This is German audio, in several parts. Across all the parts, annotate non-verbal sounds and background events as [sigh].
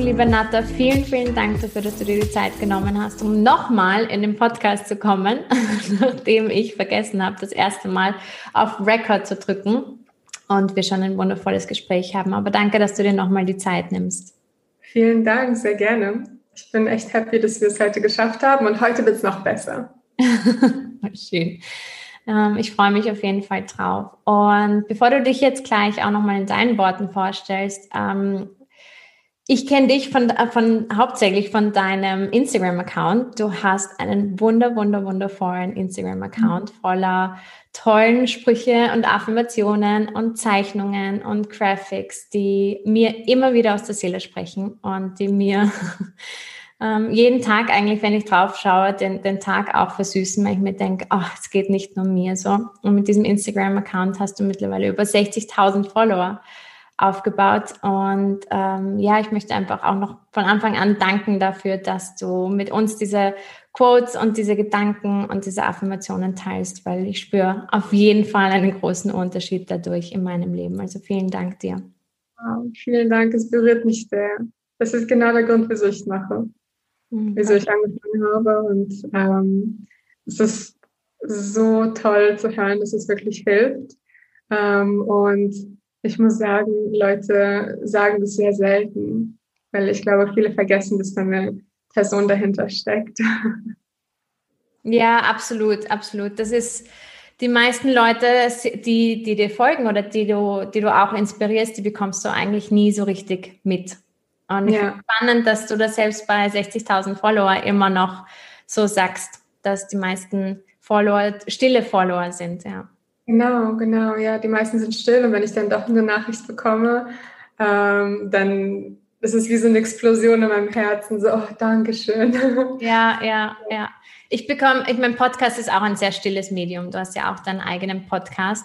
Liebe Natta, vielen, vielen Dank dafür, dass du dir die Zeit genommen hast, um nochmal in den Podcast zu kommen, [laughs] nachdem ich vergessen habe, das erste Mal auf Record zu drücken und wir schon ein wundervolles Gespräch haben. Aber danke, dass du dir nochmal die Zeit nimmst. Vielen Dank, sehr gerne. Ich bin echt happy, dass wir es heute geschafft haben und heute wird es noch besser. [laughs] Schön. Ähm, ich freue mich auf jeden Fall drauf. Und bevor du dich jetzt gleich auch nochmal in deinen Worten vorstellst, ähm, ich kenne dich von, äh, von hauptsächlich von deinem Instagram-Account. Du hast einen wunder, wunder, wundervollen Instagram-Account mhm. voller tollen Sprüche und Affirmationen und Zeichnungen und Graphics, die mir immer wieder aus der Seele sprechen und die mir [laughs] ähm, jeden Tag eigentlich, wenn ich drauf schaue, den, den Tag auch versüßen, weil ich mir denke, ach, es geht nicht nur mir so. Und mit diesem Instagram-Account hast du mittlerweile über 60.000 Follower aufgebaut. Und ähm, ja, ich möchte einfach auch noch von Anfang an danken dafür, dass du mit uns diese Quotes und diese Gedanken und diese Affirmationen teilst, weil ich spüre auf jeden Fall einen großen Unterschied dadurch in meinem Leben. Also vielen Dank dir. Wow, vielen Dank, es berührt mich sehr. Das ist genau der Grund, wieso ich es mache, mhm. wieso ich angefangen habe. Und ähm, es ist so toll zu hören, dass es wirklich hilft. Ähm, und ich muss sagen, Leute sagen das sehr selten, weil ich glaube, viele vergessen, dass da eine Person dahinter steckt. [laughs] Ja, absolut, absolut. Das ist die meisten Leute, die, die dir folgen oder die du, die du auch inspirierst, die bekommst du eigentlich nie so richtig mit. Und ich ja. spannend, dass du das selbst bei 60.000 Follower immer noch so sagst, dass die meisten Follower stille Follower sind, ja. Genau, genau, ja, die meisten sind still und wenn ich dann doch eine Nachricht bekomme, ähm, dann ist es wie so eine Explosion in meinem Herzen, so, oh, Dankeschön. [laughs] Ja, ja, ja. Ich bekomme, ich mein Podcast ist auch ein sehr stilles Medium. Du hast ja auch deinen eigenen Podcast.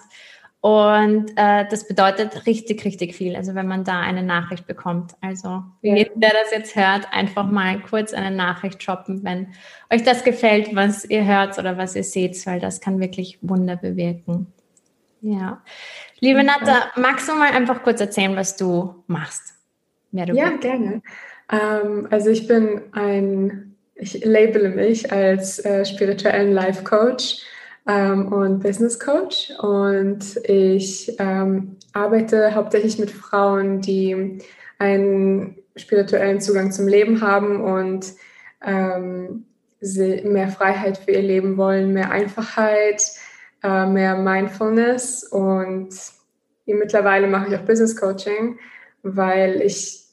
Und äh, das bedeutet richtig, richtig viel. Also wenn man da eine Nachricht bekommt. Also ja. jeder, der das jetzt hört, einfach mal kurz eine Nachricht droppen, wenn euch das gefällt, was ihr hört oder was ihr seht, weil das kann wirklich Wunder bewirken. Ja. Liebe Natta, magst du mal einfach kurz erzählen, was du machst? Ja, bist? gerne. Ähm, also ich bin ein, ich labele mich als äh, spirituellen Life Coach ähm, und Business Coach und ich ähm, arbeite hauptsächlich mit Frauen, die einen spirituellen Zugang zum Leben haben und ähm, mehr Freiheit für ihr Leben wollen, mehr Einfachheit, äh, mehr Mindfulness und mittlerweile mache ich auch Business Coaching, weil ich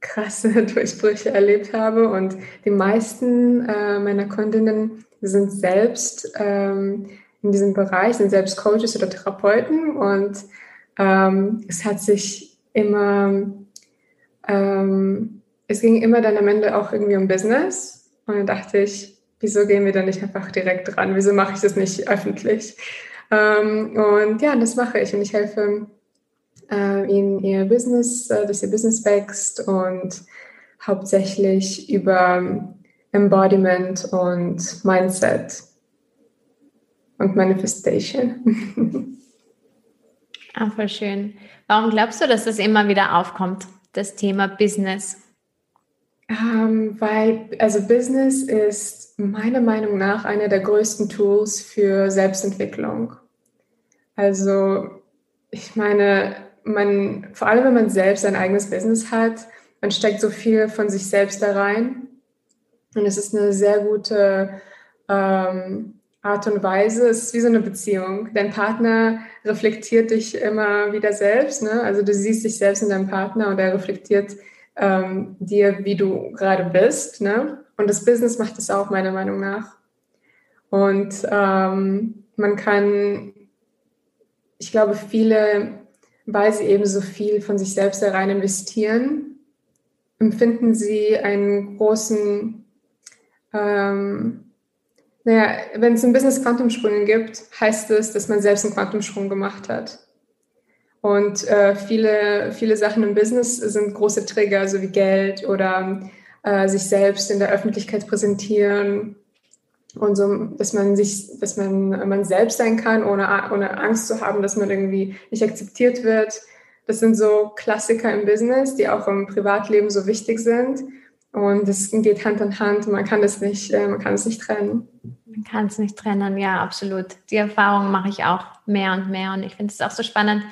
krasse [laughs] Durchbrüche erlebt habe und die meisten äh, meiner Kundinnen sind selbst ähm, in diesem Bereich, sind selbst Coaches oder Therapeuten und ähm, es hat sich immer, ähm, es ging immer dann am Ende auch irgendwie um Business und dann dachte ich, wieso gehen wir da nicht einfach direkt dran? Wieso mache ich das nicht öffentlich? Ähm, und ja, das mache ich und ich helfe äh, ihnen ihr Business, äh, dass ihr Business wächst und hauptsächlich über Embodiment und Mindset und Manifestation. Ah, voll schön. Warum glaubst du, dass das immer wieder aufkommt, das Thema Business? Ähm, weil, also Business ist meiner Meinung nach einer der größten Tools für Selbstentwicklung. Also, ich meine, man, vor allem wenn man selbst ein eigenes Business hat, man steckt so viel von sich selbst da rein. Und es ist eine sehr gute ähm, Art und Weise. Es ist wie so eine Beziehung. Dein Partner reflektiert dich immer wieder selbst. Ne? Also du siehst dich selbst in deinem Partner und er reflektiert ähm, dir, wie du gerade bist. Ne? Und das Business macht es auch, meiner Meinung nach. Und ähm, man kann, ich glaube, viele, weil sie eben so viel von sich selbst da rein investieren, empfinden Sie einen großen, ähm, naja, wenn es im Business Quantumsprünge gibt, heißt es, dass man selbst einen Quantumsprung gemacht hat. Und äh, viele, viele Sachen im Business sind große Trigger, so wie Geld oder äh, sich selbst in der Öffentlichkeit präsentieren und so, dass man sich, dass man, man selbst sein kann, ohne, ohne Angst zu haben, dass man irgendwie nicht akzeptiert wird. Das sind so Klassiker im Business, die auch im Privatleben so wichtig sind. Und es geht Hand in Hand. Man kann das nicht, äh, man kann es nicht trennen. Man kann es nicht trennen, ja, absolut. Die Erfahrung mache ich auch mehr und mehr. Und ich finde es auch so spannend.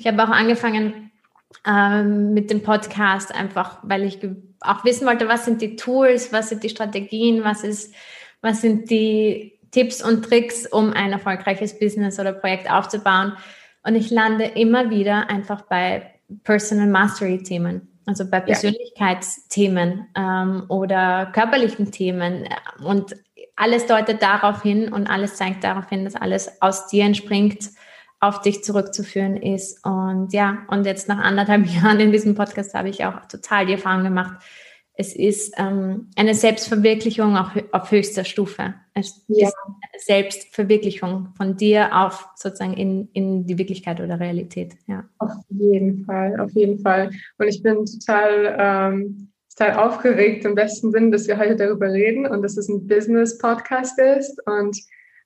Ich habe auch angefangen ähm, mit dem Podcast, einfach weil ich auch wissen wollte, was sind die Tools, was sind die Strategien, was ist was sind die Tipps und Tricks, um ein erfolgreiches Business oder Projekt aufzubauen. Und ich lande immer wieder einfach bei Personal Mastery Themen, also bei Persönlichkeitsthemen ähm, oder körperlichen Themen. Und alles deutet darauf hin und alles zeigt darauf hin, dass alles aus dir entspringt, auf dich zurückzuführen ist. Und ja, und jetzt nach anderthalb [laughs] Jahren in diesem Podcast habe ich auch total die Erfahrung gemacht, es ist ähm, eine Selbstverwirklichung auch auf höchster Stufe. Es ja. ist eine Selbstverwirklichung von dir auf sozusagen in, in die Wirklichkeit oder Realität. Ja. Auf jeden Fall, auf jeden Fall. Und ich bin total, ähm, total aufgeregt im besten Sinn, dass wir heute darüber reden und dass es ein Business-Podcast ist. Und,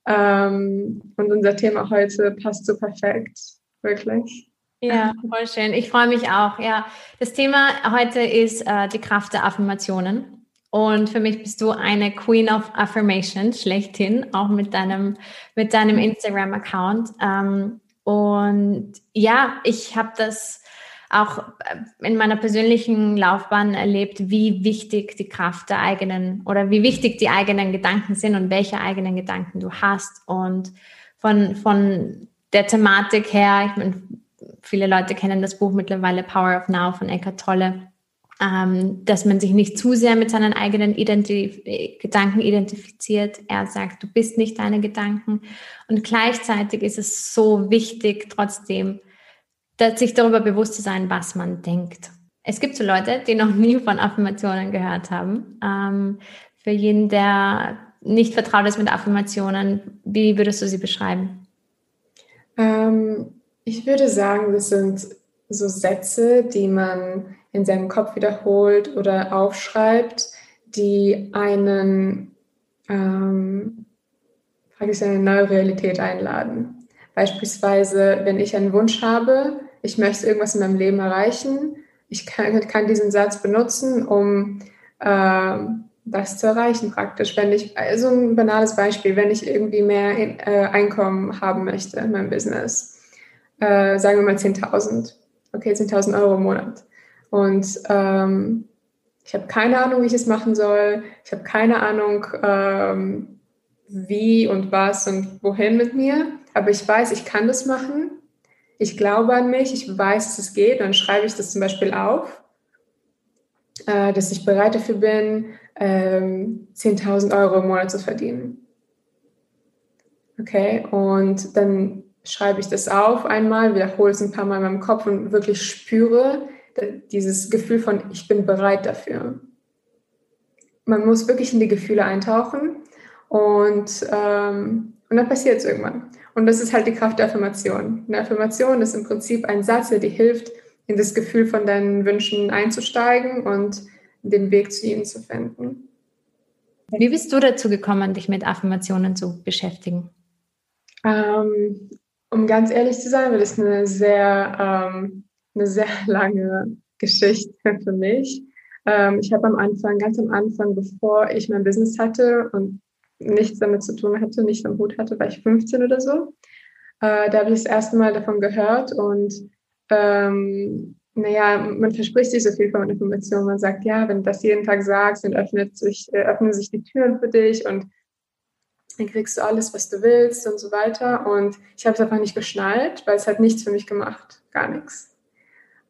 ähm, und unser Thema heute passt so perfekt, wirklich. Ja, [laughs] voll schön. Ich freue mich auch. Ja, das Thema heute ist äh, die Kraft der Affirmationen. Und für mich bist du eine Queen of Affirmation schlechthin, auch mit deinem, mit deinem Instagram-Account. Ähm, und ja, ich habe das auch äh, in meiner persönlichen Laufbahn erlebt, wie wichtig die Kraft der eigenen oder wie wichtig die eigenen Gedanken sind und welche eigenen Gedanken du hast. Und von, von der Thematik her, ich meine, viele Leute kennen das Buch mittlerweile Power of Now von Eckhart Tolle, ähm, dass man sich nicht zu sehr mit seinen eigenen Identif Gedanken identifiziert. Er sagt, du bist nicht deine Gedanken. Und gleichzeitig ist es so wichtig, trotzdem, sich darüber bewusst zu sein, was man denkt. Es gibt so Leute, die noch [laughs] nie von Affirmationen gehört haben. Ähm, für jeden, der nicht vertraut ist mit Affirmationen, wie würdest du sie beschreiben? Ähm, ich würde sagen, das sind so Sätze, die man in seinem Kopf wiederholt oder aufschreibt, die einen ähm, praktisch eine neue Realität einladen. Beispielsweise, wenn ich einen Wunsch habe, ich möchte irgendwas in meinem Leben erreichen, ich kann, kann diesen Satz benutzen, um äh, das zu erreichen praktisch. Wenn ich, also ein banales Beispiel, wenn ich irgendwie mehr äh, Einkommen haben möchte in meinem Business, äh, sagen wir mal 10.000. Okay, 10.000 Euro im Monat. Und ähm, ich habe keine Ahnung, wie ich es machen soll. Ich habe keine Ahnung, ähm, wie und was und wohin mit mir. Aber ich weiß, ich kann das machen. Ich glaube an mich. Ich weiß, dass es geht. dann schreibe ich das zum Beispiel auf, äh, dass ich bereit dafür bin, ähm, 10.000 Euro im Monat zu verdienen. Okay, und dann schreibe ich das auf einmal, wiederhole es ein paar Mal in meinem Kopf und wirklich spüre dieses Gefühl von, ich bin bereit dafür. Man muss wirklich in die Gefühle eintauchen und, ähm, und dann passiert es irgendwann. Und das ist halt die Kraft der Affirmation. Eine Affirmation ist im Prinzip ein Satz, der dir hilft, in das Gefühl von deinen Wünschen einzusteigen und den Weg zu ihnen zu finden. Wie bist du dazu gekommen, dich mit Affirmationen zu beschäftigen? Ähm, um ganz ehrlich zu sein, weil es eine sehr, ähm, eine sehr [laughs] lange Geschichte für mich. Ähm, ich habe am Anfang, ganz am Anfang, bevor ich mein Business hatte und nichts damit zu tun hatte, nicht am Hut hatte, war ich 15 oder so. Äh, da habe ich das erste Mal davon gehört und ähm, naja, man verspricht sich so viel von Informationen. Man sagt, ja, wenn du das jeden Tag sagst, dann öffnet sich, äh, öffnen sich die Türen für dich und dann kriegst du alles, was du willst und so weiter. Und ich habe es einfach nicht geschnallt, weil es hat nichts für mich gemacht, gar nichts.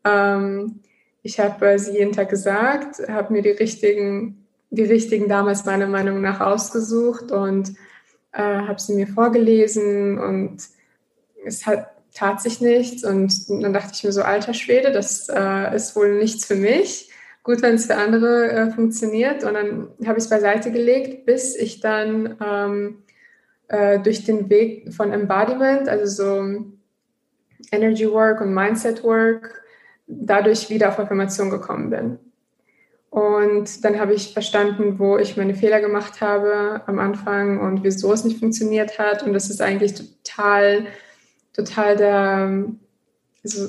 Ähm, ich habe äh, sie jeden Tag gesagt, habe mir die richtigen, die richtigen damals meiner Meinung nach ausgesucht und äh, habe sie mir vorgelesen und es hat tat sich nichts und dann dachte ich mir so, alter Schwede, das äh, ist wohl nichts für mich. gut, wenn es für andere äh, funktioniert. Und dann habe ich es beiseite gelegt, bis ich dann ähm, äh, durch den Weg von Embodiment, also so Energy Work und Mindset Work, dadurch wieder auf Affirmation gekommen bin. Und dann habe ich verstanden, wo ich meine Fehler gemacht habe am Anfang und wieso es nicht funktioniert hat. Und das ist eigentlich total, total der, also,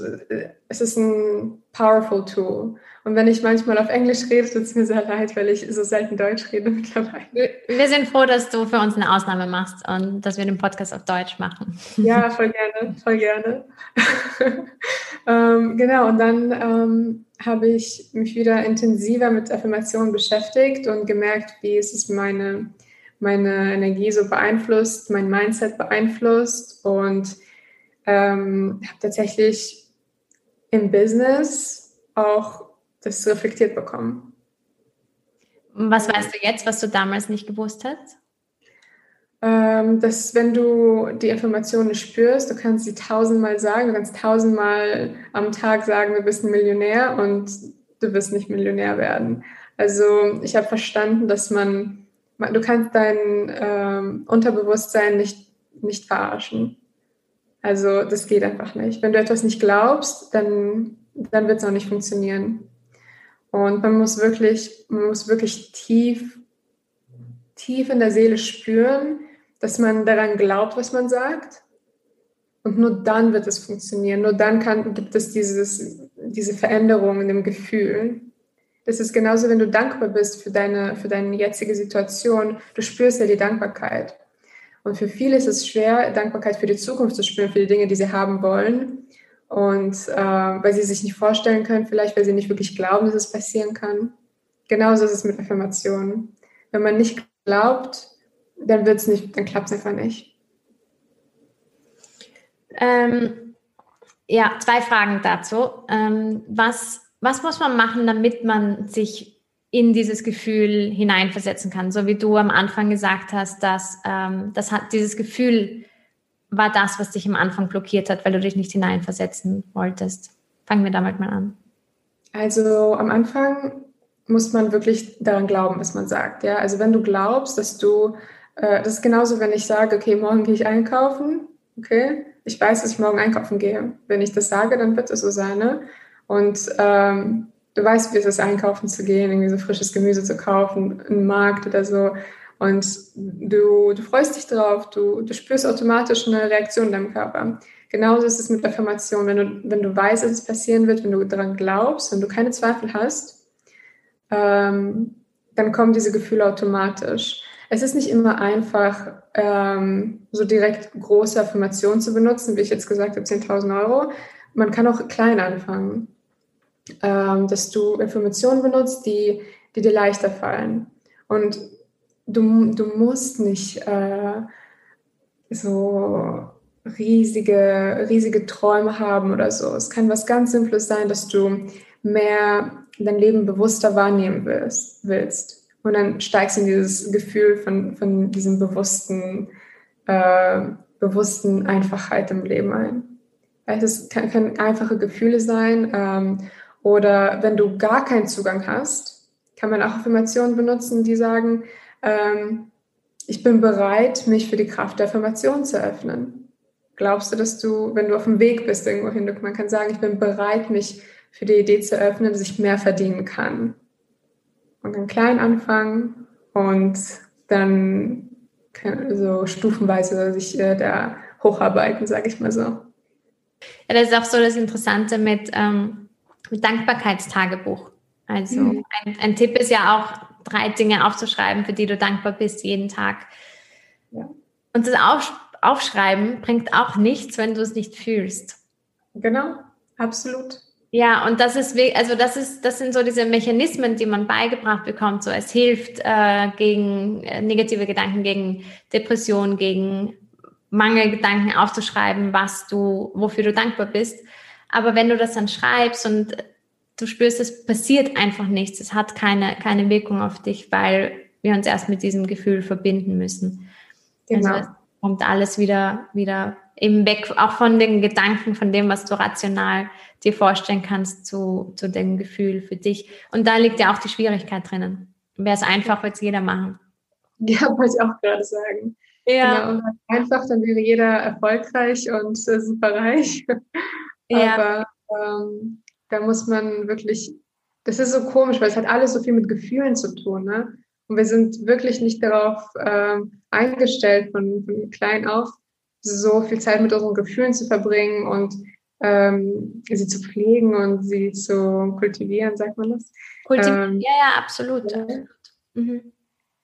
es ist ein powerful Tool. Und wenn ich manchmal auf Englisch rede, tut es mir sehr leid, weil ich so selten Deutsch rede [laughs] mittlerweile. Wir sind froh, dass du für uns eine Ausnahme machst und dass wir den Podcast auf Deutsch machen. Ja, [laughs] voll gerne, voll gerne. [laughs] ähm, genau, und dann ähm, habe ich mich wieder intensiver mit Affirmationen beschäftigt und gemerkt, wie es meine, meine Energie so beeinflusst, mein Mindset beeinflusst und ähm, habe tatsächlich im Business auch das reflektiert bekommen. Was weißt du jetzt, was du damals nicht gewusst hast? Ähm, dass wenn du die Informationen spürst, du kannst sie tausendmal sagen, du kannst tausendmal am Tag sagen, du bist ein Millionär und du wirst nicht Millionär werden. Also ich habe verstanden, dass man, du kannst dein ähm, Unterbewusstsein nicht, nicht verarschen. Also das geht einfach nicht. Wenn du etwas nicht glaubst, dann, dann wird es auch nicht funktionieren. Und man muss wirklich, man muss wirklich tief, tief in der Seele spüren, dass man daran glaubt, was man sagt. Und nur dann wird es funktionieren. Nur dann kann, gibt es dieses, diese Veränderung in dem Gefühl. Das ist genauso, wenn du dankbar bist für deine, für deine jetzige Situation. Du spürst ja die Dankbarkeit. Und für viele ist es schwer, Dankbarkeit für die Zukunft zu spüren, für die Dinge, die sie haben wollen. Und äh, weil sie sich nicht vorstellen können, vielleicht weil sie nicht wirklich glauben, dass es passieren kann. Genauso ist es mit Affirmationen. Wenn man nicht glaubt, dann wird es nicht, dann klappt es einfach nicht. Ähm, ja, zwei Fragen dazu. Ähm, was, was muss man machen, damit man sich in dieses Gefühl hineinversetzen kann? So wie du am Anfang gesagt hast, dass ähm, das hat dieses Gefühl war das, was dich am Anfang blockiert hat, weil du dich nicht hineinversetzen wolltest? Fangen wir damit mal an. Also am Anfang muss man wirklich daran glauben, was man sagt. Ja? Also wenn du glaubst, dass du, äh, das ist genauso, wenn ich sage, okay, morgen gehe ich einkaufen, okay, ich weiß, dass ich morgen einkaufen gehe. Wenn ich das sage, dann wird es so sein. Ne? Und ähm, du weißt, wie es ist, einkaufen zu gehen, irgendwie so frisches Gemüse zu kaufen, im Markt oder so. Und du, du freust dich drauf, du, du spürst automatisch eine Reaktion in deinem Körper. Genauso ist es mit Affirmation. Wenn du, wenn du weißt, dass es passieren wird, wenn du daran glaubst, wenn du keine Zweifel hast, ähm, dann kommen diese Gefühle automatisch. Es ist nicht immer einfach, ähm, so direkt große Affirmationen zu benutzen, wie ich jetzt gesagt habe, 10.000 Euro. Man kann auch klein anfangen, ähm, dass du Informationen benutzt, die, die dir leichter fallen. Und du, du musst nicht äh, so riesige, riesige Träume haben oder so. Es kann was ganz Simples sein, dass du mehr dein Leben bewusster wahrnehmen willst. willst. Und dann steigst du in dieses Gefühl von, von diesem bewussten, äh, bewussten Einfachheit im Leben ein. Es können einfache Gefühle sein. Ähm, oder wenn du gar keinen Zugang hast, kann man auch Affirmationen benutzen, die sagen, ähm, ich bin bereit, mich für die Kraft der Affirmation zu öffnen. Glaubst du, dass du, wenn du auf dem Weg bist irgendwo hin, man kann sagen, ich bin bereit, mich für die Idee zu öffnen, dass ich mehr verdienen kann. Und dann klein anfangen und dann so stufenweise sich äh, da hocharbeiten, sage ich mal so. Ja, das ist auch so das Interessante mit, ähm, mit Dankbarkeitstagebuch. Also mhm. ein, ein Tipp ist ja auch, drei Dinge aufzuschreiben, für die du dankbar bist jeden Tag. Ja. Und das Aufschreiben bringt auch nichts, wenn du es nicht fühlst. Genau, absolut. Ja, und das ist, also das ist, das sind so diese Mechanismen, die man beigebracht bekommt. So, es hilft äh, gegen äh, negative Gedanken, gegen Depression, gegen Mangelgedanken aufzuschreiben, was du, wofür du dankbar bist. Aber wenn du das dann schreibst und du spürst, es passiert einfach nichts, es hat keine, keine Wirkung auf dich, weil wir uns erst mit diesem Gefühl verbinden müssen. Genau. Also es kommt alles wieder, wieder eben weg, auch von den Gedanken, von dem, was du rational dir vorstellen kannst, zu, zu dem Gefühl für dich. Und da liegt ja auch die Schwierigkeit drinnen. Wäre es einfach, würde es jeder machen. [laughs] Ja, wollte ich auch gerade sagen. Ja. Genau, und einfach, dann wäre jeder erfolgreich und äh, super reich. [laughs] Ja. Aber ähm, da muss man wirklich, das ist so komisch, weil es hat alles so viel mit Gefühlen zu tun. Ne? Und wir sind wirklich nicht darauf ähm, eingestellt, von, von klein auf so viel Zeit mit unseren Gefühlen zu verbringen und ähm, sie zu pflegen und sie zu kultivieren, sagt man das? Kultivieren, ähm, ja, ja, absolut. Ja. Mhm.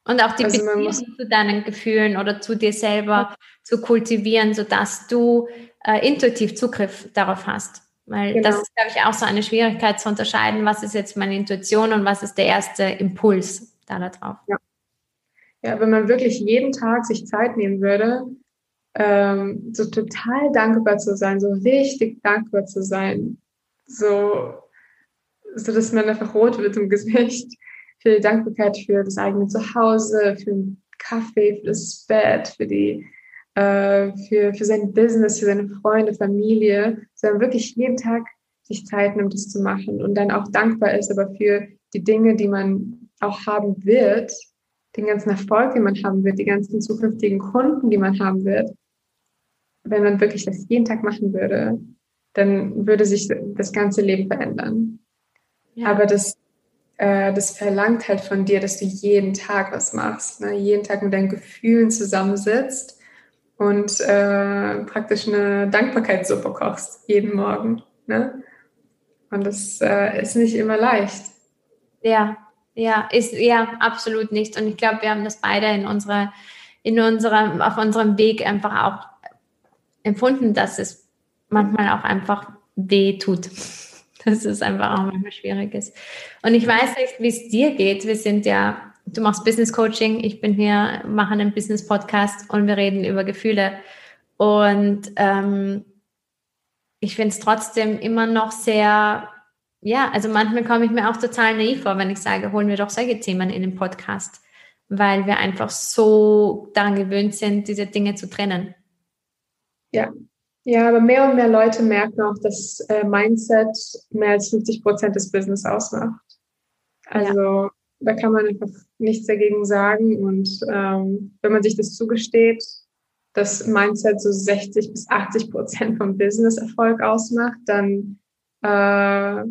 Und auch die also Beziehung zu deinen Gefühlen oder zu dir selber ja. zu kultivieren, sodass du äh, intuitiv Zugriff darauf hast. Weil genau. das ist, glaube ich, auch so eine Schwierigkeit zu unterscheiden, was ist jetzt meine Intuition und was ist der erste Impuls da, da drauf. Ja. ja, wenn man wirklich jeden Tag sich Zeit nehmen würde, ähm, so total dankbar zu sein, so richtig dankbar zu sein, so, so dass man einfach rot wird im [laughs] Gesicht, für die Dankbarkeit für das eigene Zuhause, für den Kaffee, für das Bett, für die äh, für, für sein Business, für seine Freunde, Familie, sondern wirklich jeden Tag sich Zeit nimmt, das zu machen und dann auch dankbar ist, aber für die Dinge, die man auch haben wird, den ganzen Erfolg, den man haben wird, die ganzen zukünftigen Kunden, die man haben wird, wenn man wirklich das jeden Tag machen würde, dann würde sich das ganze Leben verändern. Ja. Aber das, äh, das verlangt halt von dir, dass du jeden Tag was machst, ne? jeden Tag mit deinen Gefühlen zusammensitzt und äh, praktisch eine Dankbarkeitssuppe kochst, jeden Morgen. Ne? Und das äh, ist nicht immer leicht. Ja, ja, ist ja absolut nicht. Und ich glaube, wir haben das beide in unserer, in unserem, auf unserem Weg einfach auch empfunden, dass es manchmal auch einfach weh tut. [laughs] Dass es einfach auch manchmal schwierig ist. Und ich weiß nicht, wie es dir geht. Wir sind ja, du machst Business Coaching, ich bin hier, mache einen Business Podcast und wir reden über Gefühle. Und ähm, ich finde es trotzdem immer noch sehr, ja, also manchmal komme ich mir auch total naiv vor, wenn ich sage, holen wir doch solche Themen in den Podcast, weil wir einfach so daran gewöhnt sind, diese Dinge zu trennen. Ja. Ja, aber mehr und mehr Leute merken auch, dass äh, Mindset mehr als 50 Prozent des Business ausmacht. Also ja. Da kann man einfach nichts dagegen sagen. Und ähm, wenn man sich das zugesteht, dass Mindset so 60 bis 80 Prozent vom Business-Erfolg ausmacht, dann äh,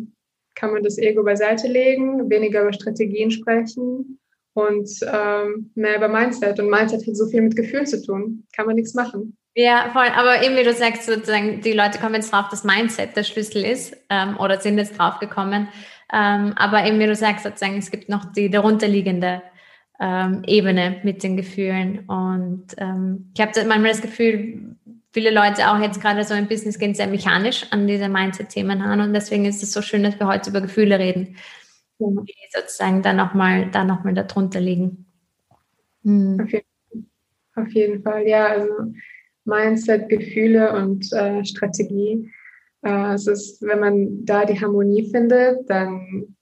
kann man das Ego beiseite legen, weniger über Strategien sprechen und ähm, mehr über Mindset. Und Mindset hat so viel mit Gefühlen zu tun. Kann man nichts machen. Ja, voll. Aber eben wie du sagst, sozusagen, die Leute kommen jetzt drauf, dass Mindset der Schlüssel ist ähm, oder sind jetzt drauf gekommen. Ähm, aber eben wie du sagst, sozusagen, es gibt noch die darunterliegende ähm, Ebene mit den Gefühlen. Und ähm, ich habe manchmal das Gefühl, viele Leute auch jetzt gerade so im Business gehen sehr mechanisch an diese Mindset-Themen an. Und deswegen ist es so schön, dass wir heute über Gefühle reden, die sozusagen da nochmal noch darunter liegen. Hm. Auf, jeden, auf jeden Fall, ja. Also Mindset, Gefühle und äh, Strategie. Äh, es ist, wenn man da die Harmonie findet, dann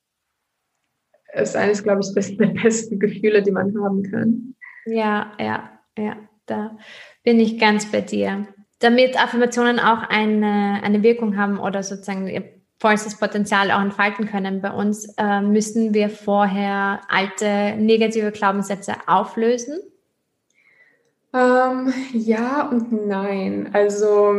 ist eines, glaube ich, [laughs] der besten Gefühle, die man haben kann. Ja, ja, ja, da bin ich ganz bei dir. Damit Affirmationen auch eine, eine Wirkung haben oder sozusagen ihr vollstes Potenzial auch entfalten können bei uns, äh, müssen wir vorher alte negative Glaubenssätze auflösen ähm, ja und nein. Also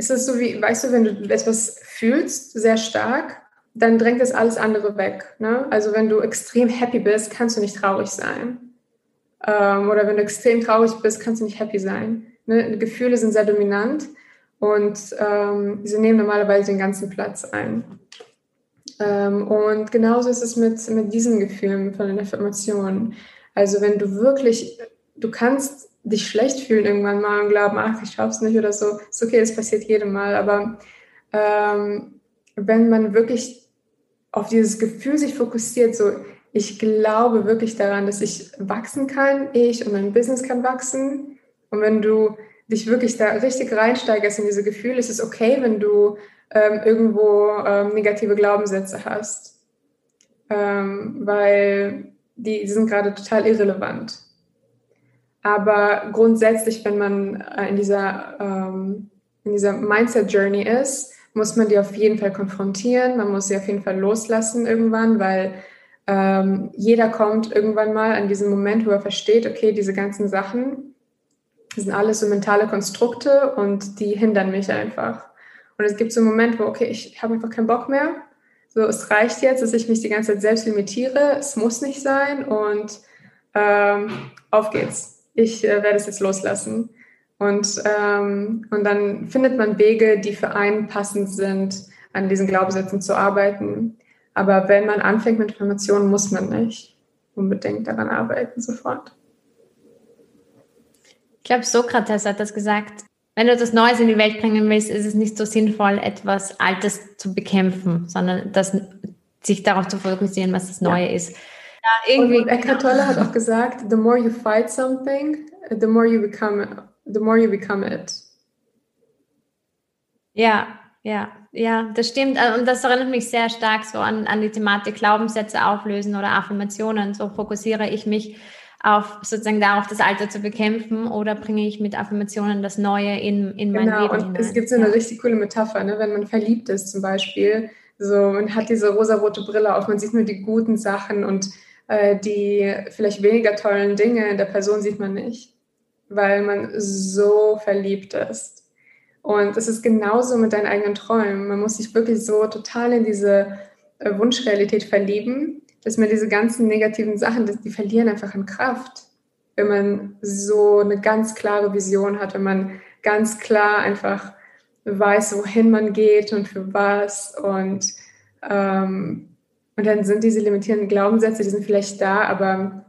ist es so wie, weißt du, wenn du etwas fühlst, sehr stark, dann drängt das alles andere weg. Ne? Also wenn du extrem happy bist, kannst du nicht traurig sein. Ähm, oder wenn du extrem traurig bist, kannst du nicht happy sein. Ne? Gefühle sind sehr dominant und ähm, sie nehmen normalerweise den ganzen Platz ein. Ähm, und genauso ist es mit, mit diesen Gefühlen von den Affirmationen. Also wenn du wirklich du kannst dich schlecht fühlen irgendwann mal und glauben, ach, ich schaff's nicht oder so. Ist okay, das passiert jedem Mal. Aber ähm, wenn man wirklich auf dieses Gefühl sich fokussiert, so ich glaube wirklich daran, dass ich wachsen kann, ich und mein Business kann wachsen. Und wenn du dich wirklich da richtig reinsteigerst in diese Gefühle, ist es okay, wenn du ähm, irgendwo ähm, negative Glaubenssätze hast. Ähm, weil die, die sind gerade total irrelevant. Aber grundsätzlich, wenn man äh, in dieser, ähm, in dieser Mindset-Journey ist, muss man die auf jeden Fall konfrontieren, man muss sie auf jeden Fall loslassen irgendwann, weil ähm, jeder kommt irgendwann mal an diesen Moment, wo er versteht, okay, diese ganzen Sachen, sind alles so mentale Konstrukte und die hindern mich einfach. Und es gibt so einen Moment, wo, okay, ich habe einfach keinen Bock mehr. So, es reicht jetzt, dass ich mich die ganze Zeit selbst limitiere. Es muss nicht sein und ähm, auf geht's. Ich äh, werde es jetzt loslassen. Und, ähm, und dann findet man Wege, die für einen passend sind, an diesen Glaubenssätzen zu arbeiten. Aber wenn man anfängt mit Informationen, muss man nicht unbedingt daran arbeiten sofort. Ich glaube, Sokrates hat das gesagt. Wenn du etwas Neues in die Welt bringen willst, ist es nicht so sinnvoll, etwas Altes zu bekämpfen, sondern das, sich darauf zu fokussieren, was das Neue ja. ist. Ja, irgendwie. Und Eckhart Tolle hat auch gesagt, the more you fight something, the more you become, the more you become it. Ja, ja, ja, das stimmt. Äh, und das erinnert mich sehr stark so an, an die Thematik Glaubenssätze auflösen oder Affirmationen. So fokussiere ich mich auf sozusagen darauf, das Alter zu bekämpfen oder bringe ich mit Affirmationen das Neue in, in mein genau, Leben und hinein. Es gibt so eine ja. richtig coole Metapher, ne? wenn man verliebt ist zum Beispiel, so man hat diese rosarote Brille auf, man sieht nur die guten Sachen und die vielleicht weniger tollen Dinge in der Person sieht man nicht, weil man so verliebt ist. Und es ist genauso mit deinen eigenen Träumen. Man muss sich wirklich so total in diese äh, Wunschrealität verlieben dass man diese ganzen negativen Sachen, die verlieren einfach an Kraft, wenn man so eine ganz klare Vision hat, wenn man ganz klar einfach weiß, wohin man geht und für was und ähm, und dann sind diese limitierenden Glaubenssätze, die sind vielleicht da, aber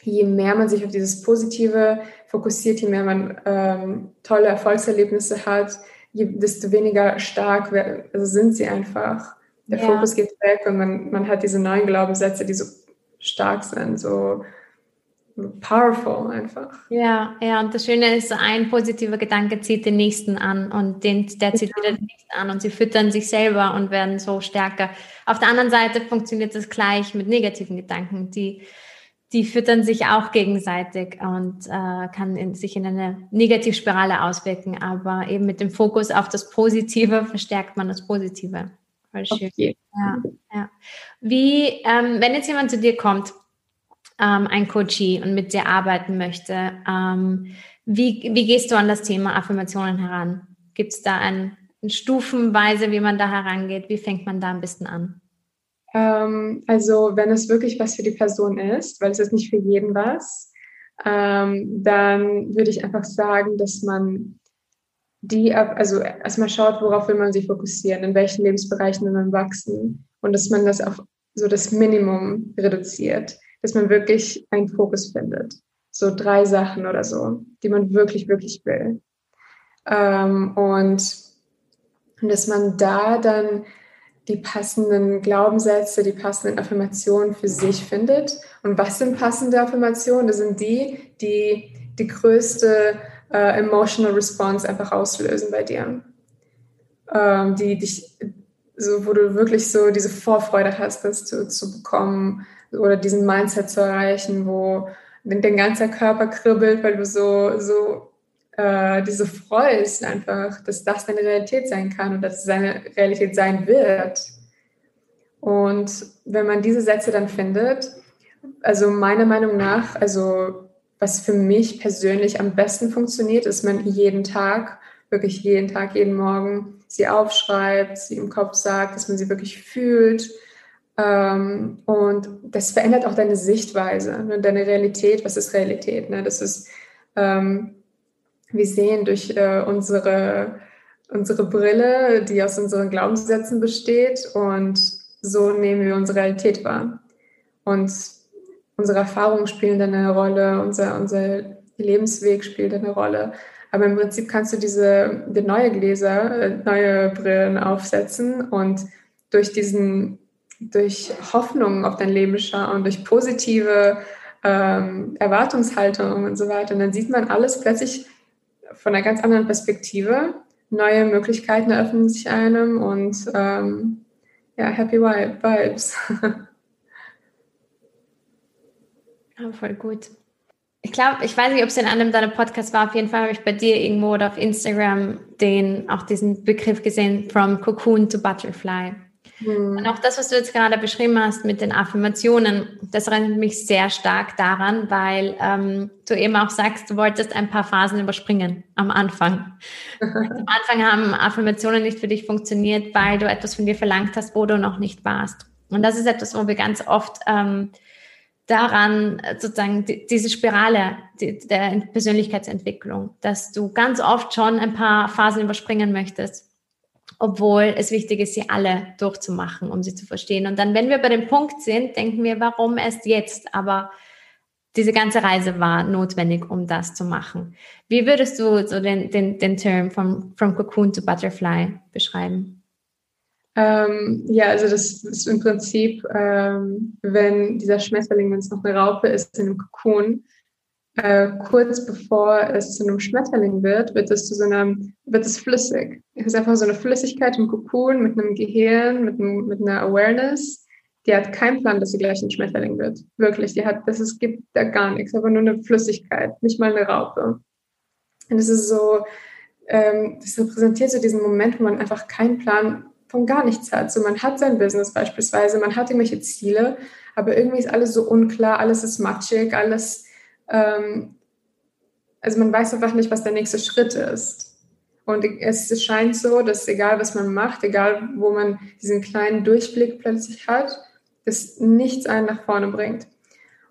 je mehr man sich auf dieses Positive fokussiert, je mehr man ähm, tolle Erfolgserlebnisse hat, je, desto weniger stark also sind sie einfach der ja. Fokus geht weg und man, man hat diese neuen Glaubenssätze, die so stark sind, so powerful einfach. Ja, ja, und das Schöne ist, ein positiver Gedanke zieht den nächsten an und den, der zieht wieder den nächsten an und sie füttern sich selber und werden so stärker. Auf der anderen Seite funktioniert das gleich mit negativen Gedanken, die, die füttern sich auch gegenseitig und äh, kann in, sich in eine Negativspirale auswirken, aber eben mit dem Fokus auf das Positive verstärkt man das Positive. Voll schön. Okay. Ja, ja. Wie, ähm, wenn jetzt jemand zu dir kommt, ähm, ein Coachie und mit dir arbeiten möchte, ähm, wie, wie gehst du an das Thema Affirmationen heran? Gibt es da ein, ein Stufenweise, wie man da herangeht? Wie fängt man da am besten an? Ähm, also, wenn es wirklich was für die Person ist, weil es ist nicht für jeden was, ähm, dann würde ich einfach sagen, dass man die, also erstmal schaut, worauf will man sich fokussieren, in welchen Lebensbereichen will man wachsen und dass man das auf so das Minimum reduziert, dass man wirklich einen Fokus findet. So drei Sachen oder so, die man wirklich, wirklich will. Ähm, und, und dass man da dann die passenden Glaubenssätze, die passenden Affirmationen für sich findet. Und was sind passende Affirmationen? Das sind die, die die größte äh, Emotional Response einfach auslösen bei dir. Ähm, die dich, so, wo du wirklich so diese Vorfreude hast, das zu, zu bekommen oder diesen Mindset zu erreichen, wo dein ganzer Körper kribbelt, weil du so, so äh, diese freust einfach, dass das deine Realität sein kann und dass es seine Realität sein wird. Und wenn man diese Sätze dann findet, also meiner Meinung nach, also was für mich persönlich am besten funktioniert, ist, man jeden Tag, wirklich jeden Tag, jeden Morgen sie aufschreibt, sie im Kopf sagt, dass man sie wirklich fühlt. Ähm, und das verändert auch deine Sichtweise, ne, deine Realität. Was ist Realität? Ne? Das ist, ähm, wir sehen durch äh, unsere, unsere Brille, die aus unseren Glaubenssätzen besteht, und so nehmen wir unsere Realität wahr. Und unsere Erfahrungen spielen da eine Rolle, unser, unser Lebensweg spielt eine Rolle. Aber im Prinzip kannst du diese die neue Gläser, äh, neue Brillen aufsetzen und durch diesen, durch Hoffnung auf dein Leben schauen, durch positive ähm, Erwartungshaltung und so weiter. Und dann sieht man alles plötzlich von einer ganz anderen Perspektive. Neue Möglichkeiten eröffnen sich einem und ähm, ja, happy vibes. [laughs] Ja, voll gut. ich glaube, ich weiß nicht, ob es in einem deiner Podcasts war. Auf jeden Fall habe ich bei dir irgendwo oder auf Instagram den, auch diesen Begriff gesehen, from Cocoon to Butterfly. Mhm. Und auch das, was du jetzt gerade beschrieben hast mit den Affirmationen, das erinnert mich sehr stark daran, weil ähm, du eben auch sagst, du wolltest ein paar Phasen überspringen am Anfang. [laughs] am Anfang haben Affirmationen nicht für dich funktioniert, weil du etwas von dir verlangt hast, wo du noch nicht warst. Und das ist etwas, wo wir ganz oft ähm, daran äh, sozusagen die, diese Spirale die, der Persönlichkeitsentwicklung, dass du ganz oft schon ein paar Phasen überspringen möchtest, obwohl es wichtig ist, sie alle durchzumachen, um sie zu verstehen. Und dann, wenn wir bei dem Punkt sind, denken wir, warum erst jetzt? Aber diese ganze Reise war notwendig, um das zu machen. Wie würdest du so den, den, den Term from, from Cocoon to Butterfly beschreiben? Ähm, ja, also das ist im Prinzip, ähm, wenn dieser Schmetterling, wenn es noch eine Raupe ist, in einem Kokon, äh, kurz bevor es zu einem Schmetterling wird, wird es zu so einem, wird es flüssig. Es ist einfach so eine Flüssigkeit im Kokon mit einem Gehirn, mit, einem, mit einer Awareness. Die hat keinen Plan, dass sie gleich ein Schmetterling wird. Wirklich, die hat, das ist, gibt da gar nichts, aber nur eine Flüssigkeit, nicht mal eine Raupe. Und es ist so, ähm, das repräsentiert so diesen Moment, wo man einfach keinen Plan von gar nichts hat. So, man hat sein Business beispielsweise, man hat irgendwelche Ziele, aber irgendwie ist alles so unklar, alles ist matschig, alles, ähm, also man weiß einfach nicht, was der nächste Schritt ist. Und es scheint so, dass egal was man macht, egal wo man diesen kleinen Durchblick plötzlich hat, dass nichts einen nach vorne bringt.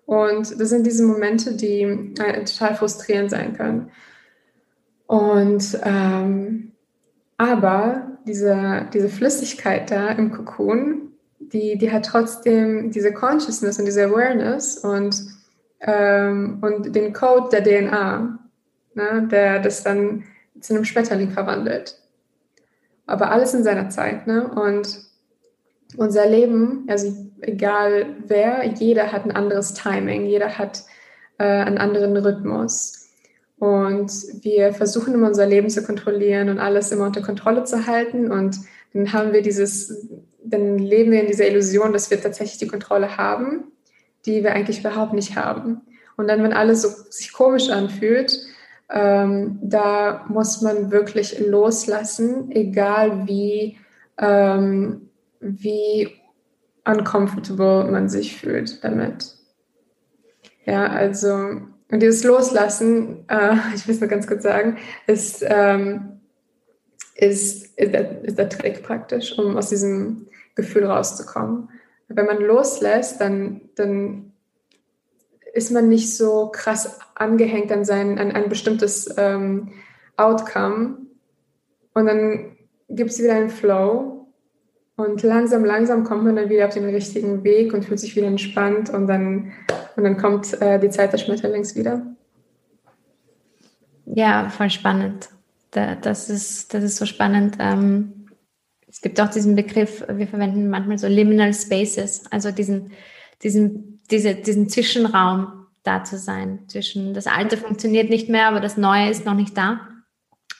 Und das sind diese Momente, die äh, total frustrierend sein können. Und ähm, aber diese, diese Flüssigkeit da im Kokon, die, die hat trotzdem diese Consciousness und diese Awareness und, ähm, und den Code der DNA, ne, der das dann zu einem Schmetterling verwandelt. Aber alles in seiner Zeit. Ne? Und unser Leben, also egal wer, jeder hat ein anderes Timing, jeder hat äh, einen anderen Rhythmus. Und wir versuchen immer unser Leben zu kontrollieren und alles immer unter Kontrolle zu halten. Und dann haben wir dieses, dann leben wir in dieser Illusion, dass wir tatsächlich die Kontrolle haben, die wir eigentlich überhaupt nicht haben. Und dann, wenn alles so sich komisch anfühlt, ähm, da muss man wirklich loslassen, egal wie, ähm, wie uncomfortable man sich fühlt damit. Ja, also und dieses Loslassen, äh, [laughs] ich will es nur ganz kurz sagen, ist, ähm, ist, ist, der, ist der Trick praktisch, um aus diesem Gefühl rauszukommen. Wenn man loslässt, dann, dann ist man nicht so krass angehängt an, sein, an ein bestimmtes ähm, Outcome. Und dann gibt es wieder einen Flow und langsam, langsam kommt man dann wieder auf den richtigen Weg und fühlt sich wieder entspannt und dann, und dann kommt äh, die Zeit des Schmetterlings wieder. Ja, voll spannend. das, ist, das ist so spannend. Ähm, es gibt auch diesen Begriff, wir verwenden manchmal so Liminal Spaces, also diesen, diesen, diese, diesen Zwischenraum da zu sein. Zwischen das Alte funktioniert nicht mehr, aber das Neue ist noch nicht da.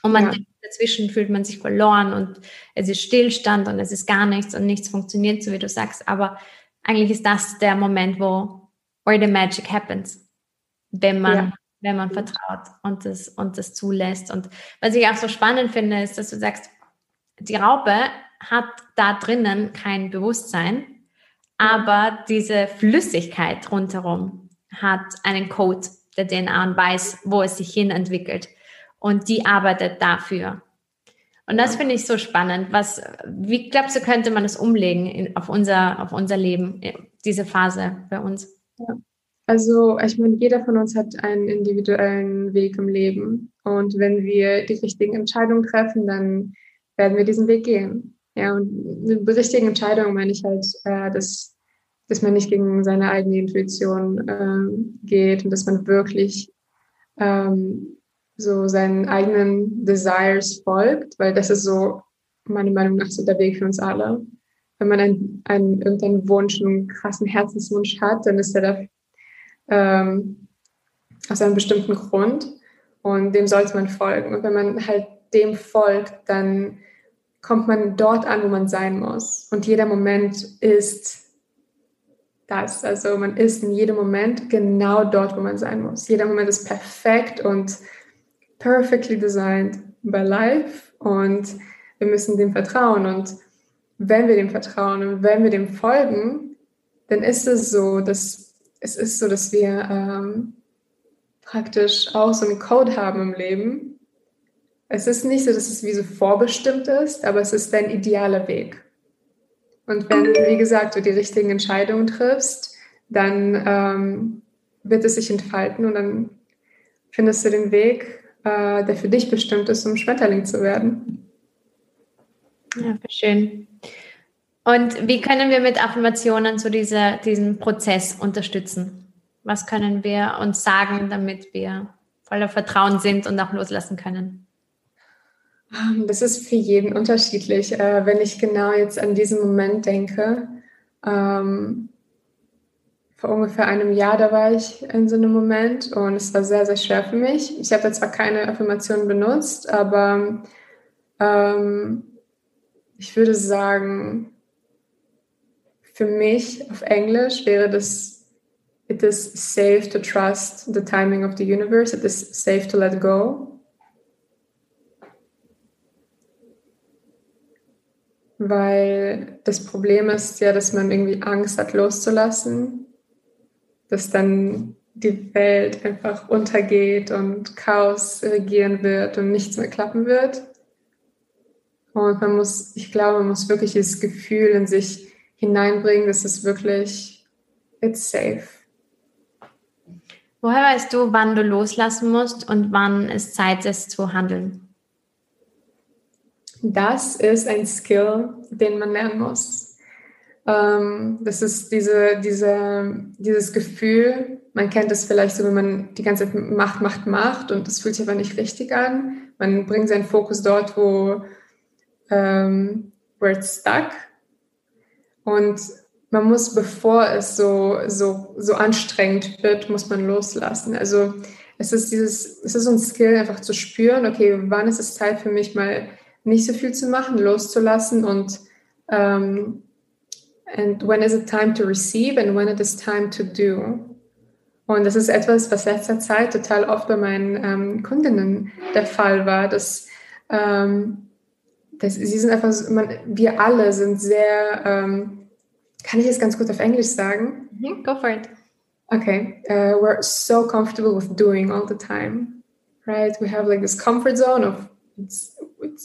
Und man ja dazwischen fühlt man sich verloren und es ist Stillstand und es ist gar nichts und nichts funktioniert, so wie du sagst. Aber eigentlich ist das der Moment, wo where the magic happens, wenn man ja. wenn man vertraut und das und das zulässt. Und was ich auch so spannend finde, ist, dass du sagst, die Raupe hat da drinnen kein Bewusstsein, aber diese Flüssigkeit rundherum hat einen Code der DNA und weiß, wo es sich hin entwickelt und die arbeitet dafür. Und das finde ich so spannend. Was, wie glaubst du, könnte man das umlegen in, auf, unser, auf unser Leben, diese Phase bei uns? Ja. Also, ich meine, jeder von uns hat einen individuellen Weg im Leben. Und wenn wir die richtigen Entscheidungen treffen, dann werden wir diesen Weg gehen. Ja, und mit richtigen Entscheidungen meine ich halt, äh, dass, dass man nicht gegen seine eigene Intuition äh, geht und dass man wirklich ähm, so seinen eigenen Desires folgt, weil das ist so meiner Meinung nach so der Weg für uns alle. Wenn man einen, einen irgendeinen Wunsch, einen krassen Herzenswunsch hat, dann ist er da ähm, aus einem bestimmten Grund und dem sollte man folgen. Und wenn man halt dem folgt, dann kommt man dort an, wo man sein muss. Und jeder Moment ist das. Also man ist in jedem Moment genau dort, wo man sein muss. Jeder Moment ist perfekt und perfectly designed by life und wir müssen dem vertrauen. Und wenn wir dem vertrauen und wenn wir dem folgen, dann ist es so, dass es ist so, dass wir ähm, praktisch auch so einen Code haben im Leben. Es ist nicht so, dass es wie so vorbestimmt ist, aber es ist dein idealer Weg. Und wenn, wie gesagt, du die richtigen Entscheidungen triffst, dann ähm, wird es sich entfalten und dann findest du den Weg, äh, der für dich bestimmt ist, um Schmetterling zu werden. Ja, schön. Und wie können wir mit Affirmationen so diese, diesen Prozess unterstützen? Was können wir uns sagen, damit wir voller Vertrauen sind und auch loslassen können? Ähm, das ist für jeden unterschiedlich. Äh, wenn ich genau jetzt an diesen Moment denke, ähm, vor ungefähr einem Jahr, da war ich in so einem Moment und es war sehr, sehr schwer für mich. Ich habe da zwar keine Affirmationen benutzt, aber ähm, ich würde sagen, für mich auf Englisch wäre das, it is safe to trust the timing of the universe, it is safe to let go. Weil das Problem ist ja, dass man irgendwie Angst hat loszulassen, dass dann die Welt einfach untergeht und Chaos regieren wird und nichts mehr klappen wird. Und man muss, ich glaube, man muss wirklich dieses Gefühl in sich hineinbringen, dass es wirklich, it's safe. Woher weißt du, wann du loslassen musst und wann es Zeit ist zu handeln? Das ist ein Skill, den man lernen muss. Ähm, das ist diese, diese, dieses Gefühl, man kennt es vielleicht so, wenn man die ganze Zeit macht, macht, macht und es fühlt sich aber nicht richtig an. Man bringt seinen Fokus dort, wo ähm, where it's stuck. Und man muss, bevor es so, so, so anstrengend wird, muss man loslassen. Also es ist dieses, es ist so ein Skill, einfach zu spüren, okay, wann ist es Zeit für mich mal nicht so viel zu machen, loszulassen und um, ähm, and when is it time to receive and when it is time to do. Und das ist etwas, was letzter Zeit total oft bei meinen ähm, Kundinnen der Fall war, dass ähm, das, sie sind einfach, man, wir alle sind sehr, ähm, kann ich es ganz kurz auf Englisch sagen? Mhm, go for it. Okay, uh, we're so comfortable with doing all the time, right? We have like this comfort zone of it's,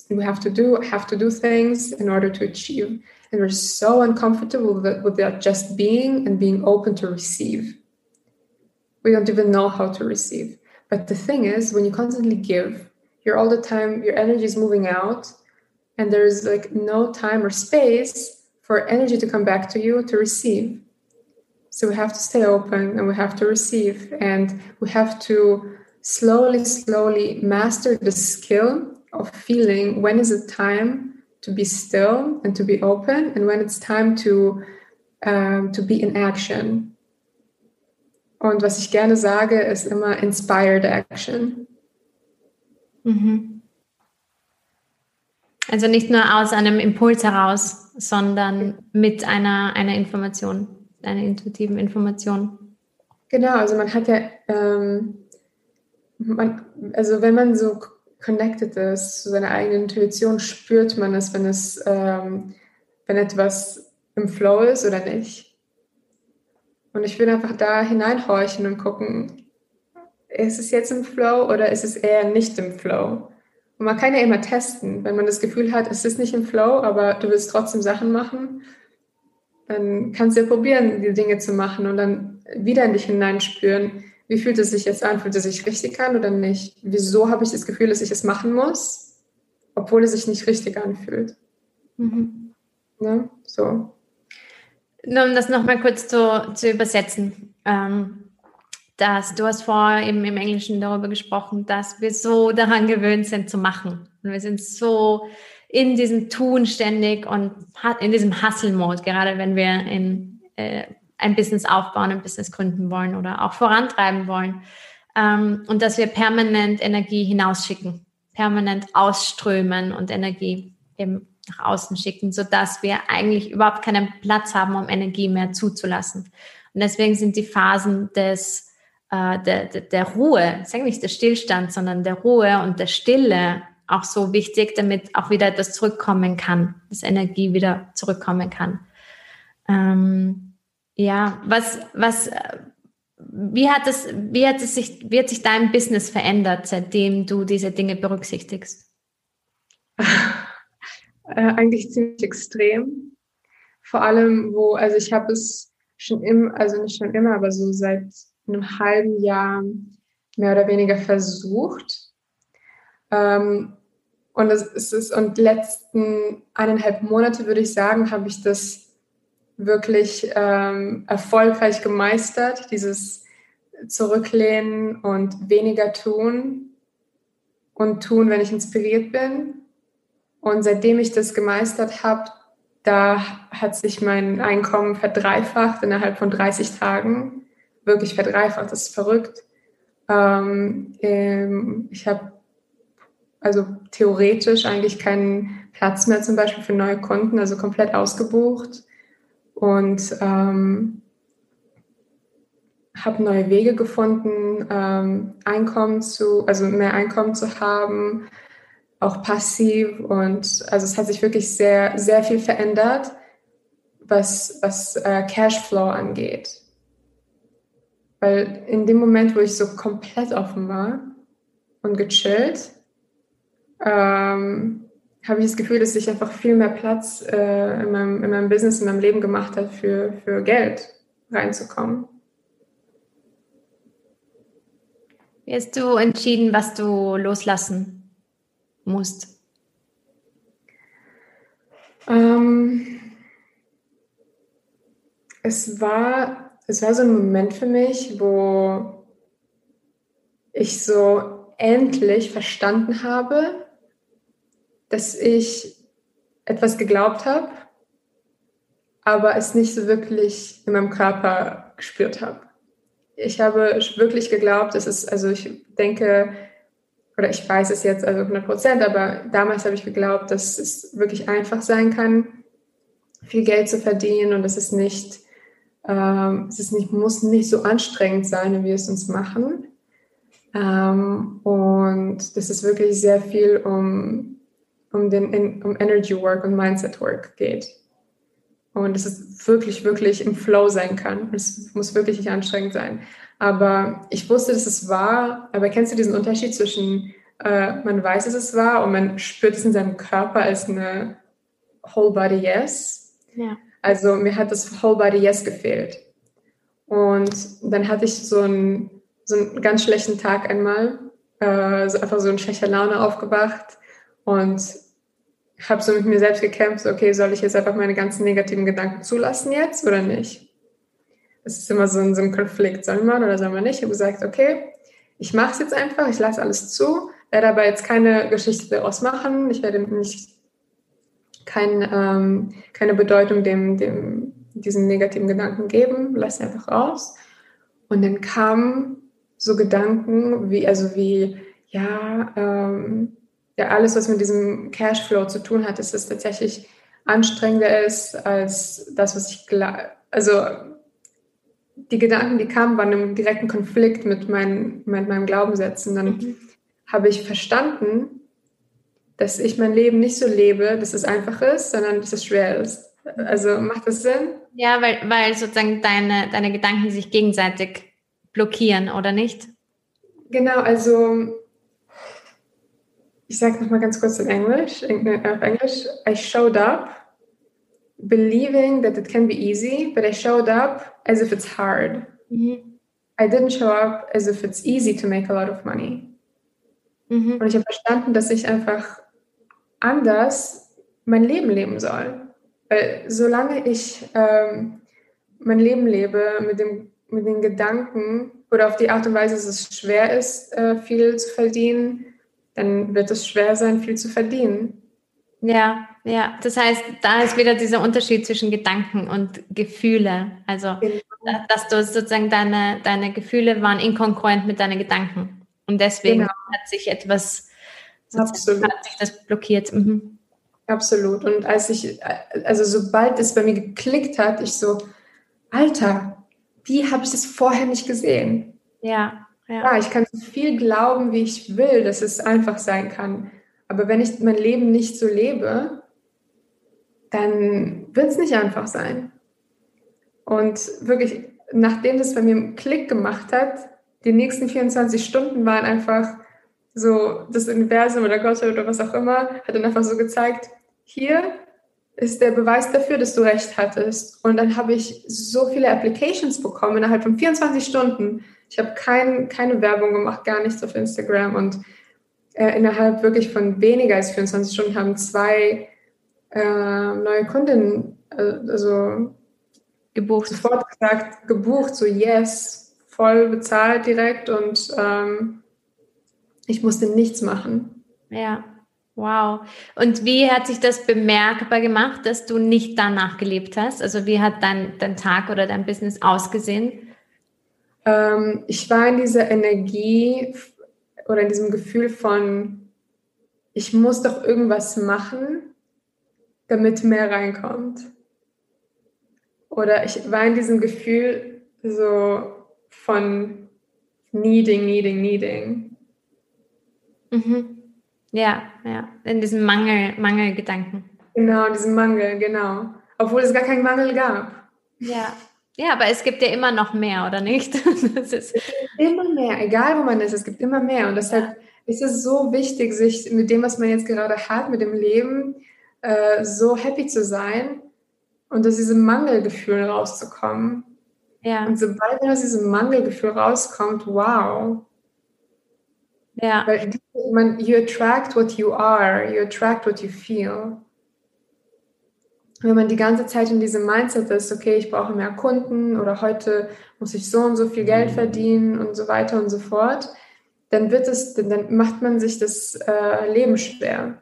we have to do have to do things in order to achieve, and we're so uncomfortable with that, with that just being and being open to receive. We don't even know how to receive. But the thing is, when you constantly give, you're all the time, your energy is moving out and there's like no time or space for energy to come back to you to receive so we have to stay open and we have to receive and we have to slowly slowly master the skill of feeling when is it time to be still and to be open and when it's time to um, to be in action und was ich gerne sage ist immer inspired action mhm. Also nicht nur aus einem Impuls heraus, sondern mit einer, einer Information, einer intuitiven Information. Genau, also man hat ja, ähm, man, also wenn man so connected ist zu seiner eigenen Intuition, spürt man es, wenn es, ähm, wenn etwas im Flow ist oder nicht. Und ich will einfach da hineinhorchen und gucken, ist es jetzt im Flow oder ist es eher nicht im Flow? Und man kann ja immer testen, wenn man das Gefühl hat, es ist nicht im Flow, aber du willst trotzdem Sachen machen, dann kannst du ja probieren, die Dinge zu machen und dann wieder in dich hineinspüren. Wie fühlt es sich jetzt an? Fühlt es sich richtig an oder nicht? Wieso habe ich das Gefühl, dass ich es machen muss, obwohl es sich nicht richtig anfühlt? Mhm. Ne? So. Nur um das nochmal kurz zu, zu übersetzen. Ähm, dass du hast vorher eben im Englischen darüber gesprochen, dass wir so daran gewöhnt sind zu machen. Und wir sind so in diesem Tun ständig und in diesem Hustle-Mode, gerade wenn wir in, äh, ein Business aufbauen, ein Business gründen wollen oder auch vorantreiben wollen. Ähm, und dass wir permanent Energie hinausschicken, permanent ausströmen und Energie eben nach außen schicken, sodass wir eigentlich überhaupt keinen Platz haben, um Energie mehr zuzulassen. Und deswegen sind die Phasen des, äh, der, der, der Ruhe, sag nicht der Stillstand, sondern der Ruhe und der Stille auch so wichtig, damit auch wieder etwas zurückkommen kann, dass Energie wieder zurückkommen kann. Ähm, ja, was, was, wie hat es, wie hat es sich, wie hat sich dein Business verändert, seitdem du diese Dinge berücksichtigst? Äh, eigentlich ziemlich extrem. Vor allem, wo, also ich habe es schon immer, also nicht schon immer, aber so seit einem halben Jahr mehr oder weniger versucht. Ähm, und es ist, und letzten eineinhalb Monate würde ich sagen, habe ich das wirklich ähm, erfolgreich gemeistert, dieses Zurücklehnen und weniger tun und tun, wenn ich inspiriert bin. Und seitdem ich das gemeistert habe, da hat sich mein Einkommen verdreifacht innerhalb von 30 Tagen. Wirklich verdreifacht, das ist verrückt. Ähm, ähm ich habe also theoretisch eigentlich keinen Platz mehr zum Beispiel für neue Kunden, also komplett ausgebucht und ähm, habe neue Wege gefunden, ähm, Einkommen zu, also mehr Einkommen zu haben, auch passiv und also es hat sich wirklich sehr, sehr viel verändert, was, was äh, Cashflow angeht. Weil in dem Moment, wo ich so komplett offen war und gechillt, ähm, habe ich das Gefühl, dass ich einfach viel mehr Platz äh, in, meinem, in meinem Business, in meinem Leben gemacht habe, für, für Geld reinzukommen. Wie hast du entschieden, was du loslassen musst? Ähm, es, war, es war so ein Moment für mich, wo ich so endlich verstanden habe, dass ich etwas geglaubt habe, aber es nicht so wirklich in meinem Körper gespürt habe. Ich habe wirklich geglaubt, dass es, also ich denke, oder ich weiß es jetzt also 100 Prozent, aber damals habe ich geglaubt, dass es wirklich einfach sein kann, viel Geld zu verdienen und dass es nicht, ähm, es ist nicht, muss nicht so anstrengend sein, wie wir es uns machen. Ähm, und dass es wirklich sehr viel um um, den, um Energy Work und Mindset Work geht. Und dass es wirklich, wirklich im Flow sein kann. Es muss wirklich nicht anstrengend sein. Aber ich wusste, dass es war. Aber kennst du diesen Unterschied zwischen, äh, man weiß, dass es war und man spürt es in seinem Körper als eine Whole Body Yes? Ja. Also mir hat das Whole Body Yes gefehlt. Und dann hatte ich so einen, so einen ganz schlechten Tag einmal, äh, so einfach so in schlechter Laune aufgewacht und habe so mit mir selbst gekämpft, okay, soll ich jetzt einfach meine ganzen negativen Gedanken zulassen jetzt oder nicht? Das ist immer so ein, so ein Konflikt, soll man oder soll man nicht? Ich habe gesagt, okay, ich mache es jetzt einfach, ich lasse alles zu, werde aber jetzt keine Geschichte daraus machen, ich werde nicht kein, ähm, keine Bedeutung dem, dem, diesen negativen Gedanken geben, lasse einfach raus. Und dann kamen so Gedanken wie, also wie, ja, ähm, ja alles, was mit diesem Cashflow zu tun hat, dass es tatsächlich anstrengender ist als das, was ich also die Gedanken, die kamen, waren im direkten Konflikt mit, mein, mit meinem Glaubenssätzen. Dann mhm. habe ich verstanden, dass ich mein Leben nicht so lebe, dass es einfach ist, sondern dass es schwer ist. Also macht das Sinn? Ja, weil, weil sozusagen deine, deine Gedanken sich gegenseitig blockieren, oder nicht? Genau, also ich sage nochmal ganz kurz in Englisch, auf Englisch. I showed up believing that it can be easy, but I showed up as if it's hard. Mhm. I didn't show up as if it's easy to make a lot of money. Mhm. Und ich habe verstanden, dass ich einfach anders mein Leben leben soll. Weil solange ich ähm, mein Leben lebe mit, dem, mit den Gedanken oder auf die Art und Weise, dass es schwer ist, äh, viel zu verdienen, dann wird es schwer sein, viel zu verdienen. Ja, ja. Das heißt, da ist wieder dieser Unterschied zwischen Gedanken und Gefühle. Also, genau. dass du sozusagen deine, deine Gefühle waren inkongruent mit deinen Gedanken. Und deswegen genau. hat sich etwas, Absolut. hat sich das blockiert. Mhm. Absolut. Und als ich, also sobald es bei mir geklickt hat, ich so, Alter, wie habe ich das vorher nicht gesehen? Ja, ja. Ja, ich kann so viel glauben, wie ich will, dass es einfach sein kann. Aber wenn ich mein Leben nicht so lebe, dann wird es nicht einfach sein. Und wirklich, nachdem das bei mir einen Klick gemacht hat, die nächsten 24 Stunden waren einfach so, das Universum oder Gott oder was auch immer, hat dann einfach so gezeigt, hier ist der Beweis dafür, dass du recht hattest. Und dann habe ich so viele Applications bekommen innerhalb von 24 Stunden. Ich habe kein, keine Werbung gemacht, gar nichts auf Instagram. Und äh, innerhalb wirklich von weniger als 24 Stunden haben zwei äh, neue Kundinnen, äh, also gebucht. sofort gesagt, gebucht, so yes, voll bezahlt direkt und ähm, ich musste nichts machen. Ja, wow. Und wie hat sich das bemerkbar gemacht, dass du nicht danach gelebt hast? Also wie hat dein, dein Tag oder dein Business ausgesehen? Ähm, ich war in dieser Energie oder in diesem Gefühl von, ich muss doch irgendwas machen, damit mehr reinkommt. Oder ich war in diesem Gefühl so von needing, needing, needing. Mhm. Ja, ja, in diesem Mangel, Mangelgedanken. Genau, in diesem Mangel, genau. Obwohl es gar keinen Mangel gab. Ja, ja, aber es gibt ja immer noch mehr, oder nicht? [laughs] Das ist immer mehr, egal wo man ist, es gibt immer mehr. Und deshalb ist es so wichtig, sich mit dem, was man jetzt gerade hat, mit dem Leben, äh, so happy zu sein und aus diesem Mangelgefühl rauszukommen. Ja. Und sobald man aus diesem Mangelgefühl rauskommt, wow, ja. Weil man, you attract what you are, you attract what you feel. Wenn man die ganze Zeit in diesem Mindset ist, okay, ich brauche mehr Kunden oder heute muss ich so und so viel Geld verdienen und so weiter und so fort, dann wird es, dann macht man sich das äh, Leben schwer.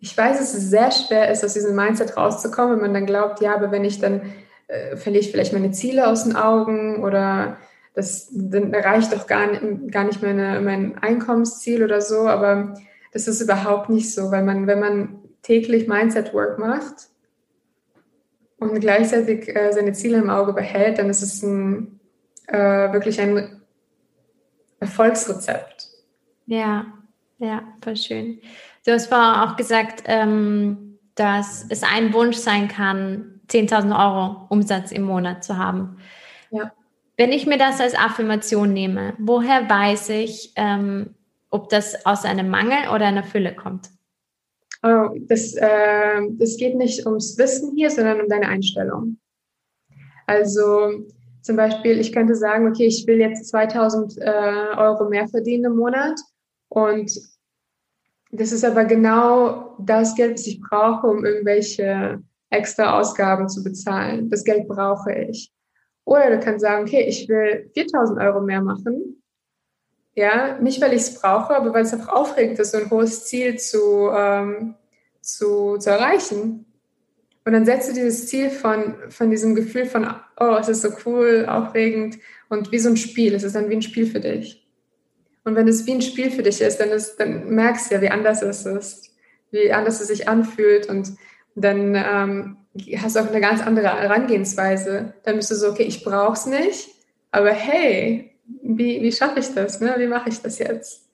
Ich weiß, dass es sehr schwer ist, aus diesem Mindset rauszukommen, wenn man dann glaubt, ja, aber wenn ich dann äh, verliere ich vielleicht meine Ziele aus den Augen oder das dann erreicht doch gar, gar nicht meine, mein Einkommensziel oder so, aber das ist überhaupt nicht so, weil man, wenn man täglich Mindset-Work macht und gleichzeitig äh, seine Ziele im Auge behält, dann ist es ein, äh, wirklich ein Erfolgsrezept. Ja, ja, voll schön. Du hast vorher auch gesagt, ähm, dass es ein Wunsch sein kann, 10.000 Euro Umsatz im Monat zu haben. Ja. Wenn ich mir das als Affirmation nehme, woher weiß ich, ähm, ob das aus einem Mangel oder einer Fülle kommt? Oh, das, äh, das geht nicht ums Wissen hier, sondern um deine Einstellung. Also zum Beispiel, ich könnte sagen, okay, ich will jetzt 2000 äh, Euro mehr verdienen im Monat und das ist aber genau das Geld, das ich brauche, um irgendwelche extra Ausgaben zu bezahlen. Das Geld brauche ich. Oder du kannst sagen, okay, ich will 4000 Euro mehr machen. Ja, nicht weil ich es brauche, aber weil es einfach aufregend ist, so ein hohes Ziel zu, ähm, zu, zu erreichen. Und dann setzt du dieses Ziel von, von diesem Gefühl von, oh, es ist so cool, aufregend und wie so ein Spiel. Es ist dann wie ein Spiel für dich. Und wenn es wie ein Spiel für dich ist, dann, ist, dann merkst du ja, wie anders es ist, wie anders es sich anfühlt und dann ähm, hast du auch eine ganz andere Herangehensweise. Dann bist du so, okay, ich brauche es nicht, aber hey, wie, wie schaffe ich das? Ne? Wie mache ich das jetzt?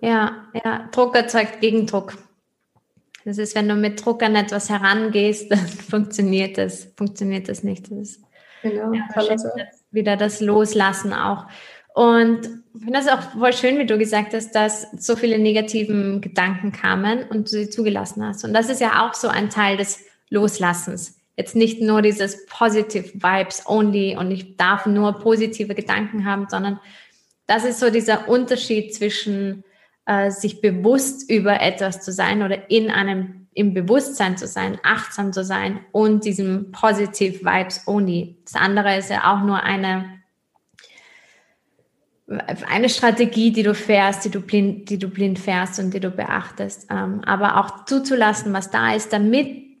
Ja, ja, Druck erzeugt Gegendruck. Das ist, wenn du mit Druck an etwas herangehst, [laughs] dann funktioniert das, funktioniert das nicht. Das ist genau, ja, wieder das Loslassen auch. Und ich finde das auch voll schön, wie du gesagt hast, dass so viele negativen Gedanken kamen und du sie zugelassen hast. Und das ist ja auch so ein Teil des Loslassens. Jetzt nicht nur dieses Positive Vibes only und ich darf nur positive Gedanken haben, sondern das ist so dieser Unterschied zwischen äh, sich bewusst über etwas zu sein oder in einem im Bewusstsein zu sein, achtsam zu sein und diesem Positive Vibes only. Das andere ist ja auch nur eine eine Strategie, die du fährst, die du blind, die du blind fährst und die du beachtest, ähm, aber auch zuzulassen, was da ist, damit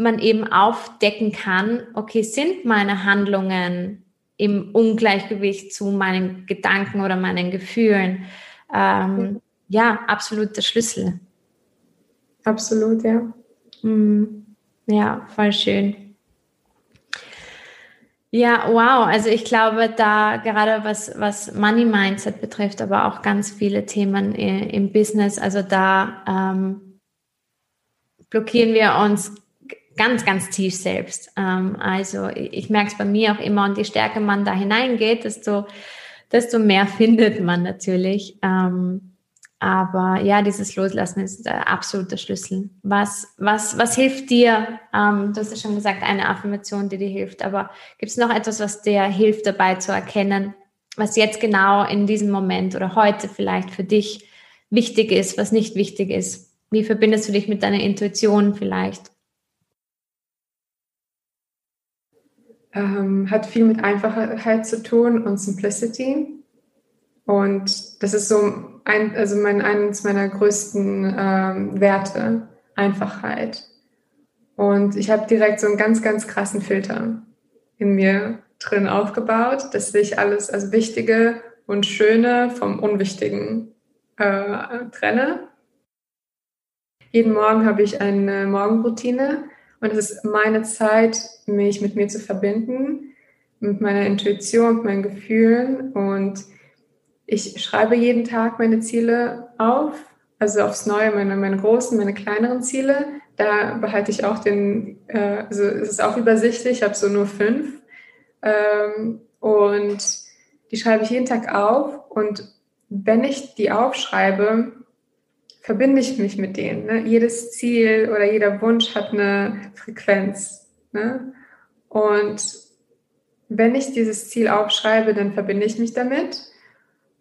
man eben aufdecken kann, okay, sind meine Handlungen im Ungleichgewicht zu meinen Gedanken oder meinen Gefühlen? Ähm, mhm. Ja, absolut der Schlüssel. Absolut, ja. Mhm. Ja, voll schön. Ja, wow. Also ich glaube, da gerade was, was Money Mindset betrifft, aber auch ganz viele Themen im Business, also da ähm, blockieren wir uns ganz, ganz tief selbst. Ähm, also ich, ich merke es bei mir auch immer und je stärker man da hineingeht, desto, desto mehr [laughs] findet man natürlich. Ähm, aber ja, dieses Loslassen ist der absolute Schlüssel. Was, was, was hilft dir? Ähm, du hast ja schon gesagt, eine Affirmation, die dir hilft. Aber gibt es noch etwas, was dir hilft, dabei zu erkennen, was jetzt genau in diesem Moment oder heute vielleicht für dich wichtig ist, was nicht wichtig ist? Wie verbindest du dich mit deiner Intuition vielleicht? Ähm, hat viel mit Einfachheit zu tun und Simplicity. Und das ist so ein, also mein, eines meiner größten ähm, Werte, Einfachheit. Und ich habe direkt so einen ganz, ganz krassen Filter in mir drin aufgebaut, dass ich alles, also Wichtige und Schöne vom Unwichtigen äh, trenne. Jeden Morgen habe ich eine Morgenroutine und es ist meine Zeit, mich mit mir zu verbinden, mit meiner Intuition, mit meinen Gefühlen und ich schreibe jeden Tag meine Ziele auf, also aufs Neue, meine, meine großen, meine kleineren Ziele. Da behalte ich auch den, äh, also es ist auch übersichtlich, ich habe so nur fünf. Ähm, und die schreibe ich jeden Tag auf. Und wenn ich die aufschreibe, verbinde ich mich mit denen. Ne? Jedes Ziel oder jeder Wunsch hat eine Frequenz. Ne? Und wenn ich dieses Ziel aufschreibe, dann verbinde ich mich damit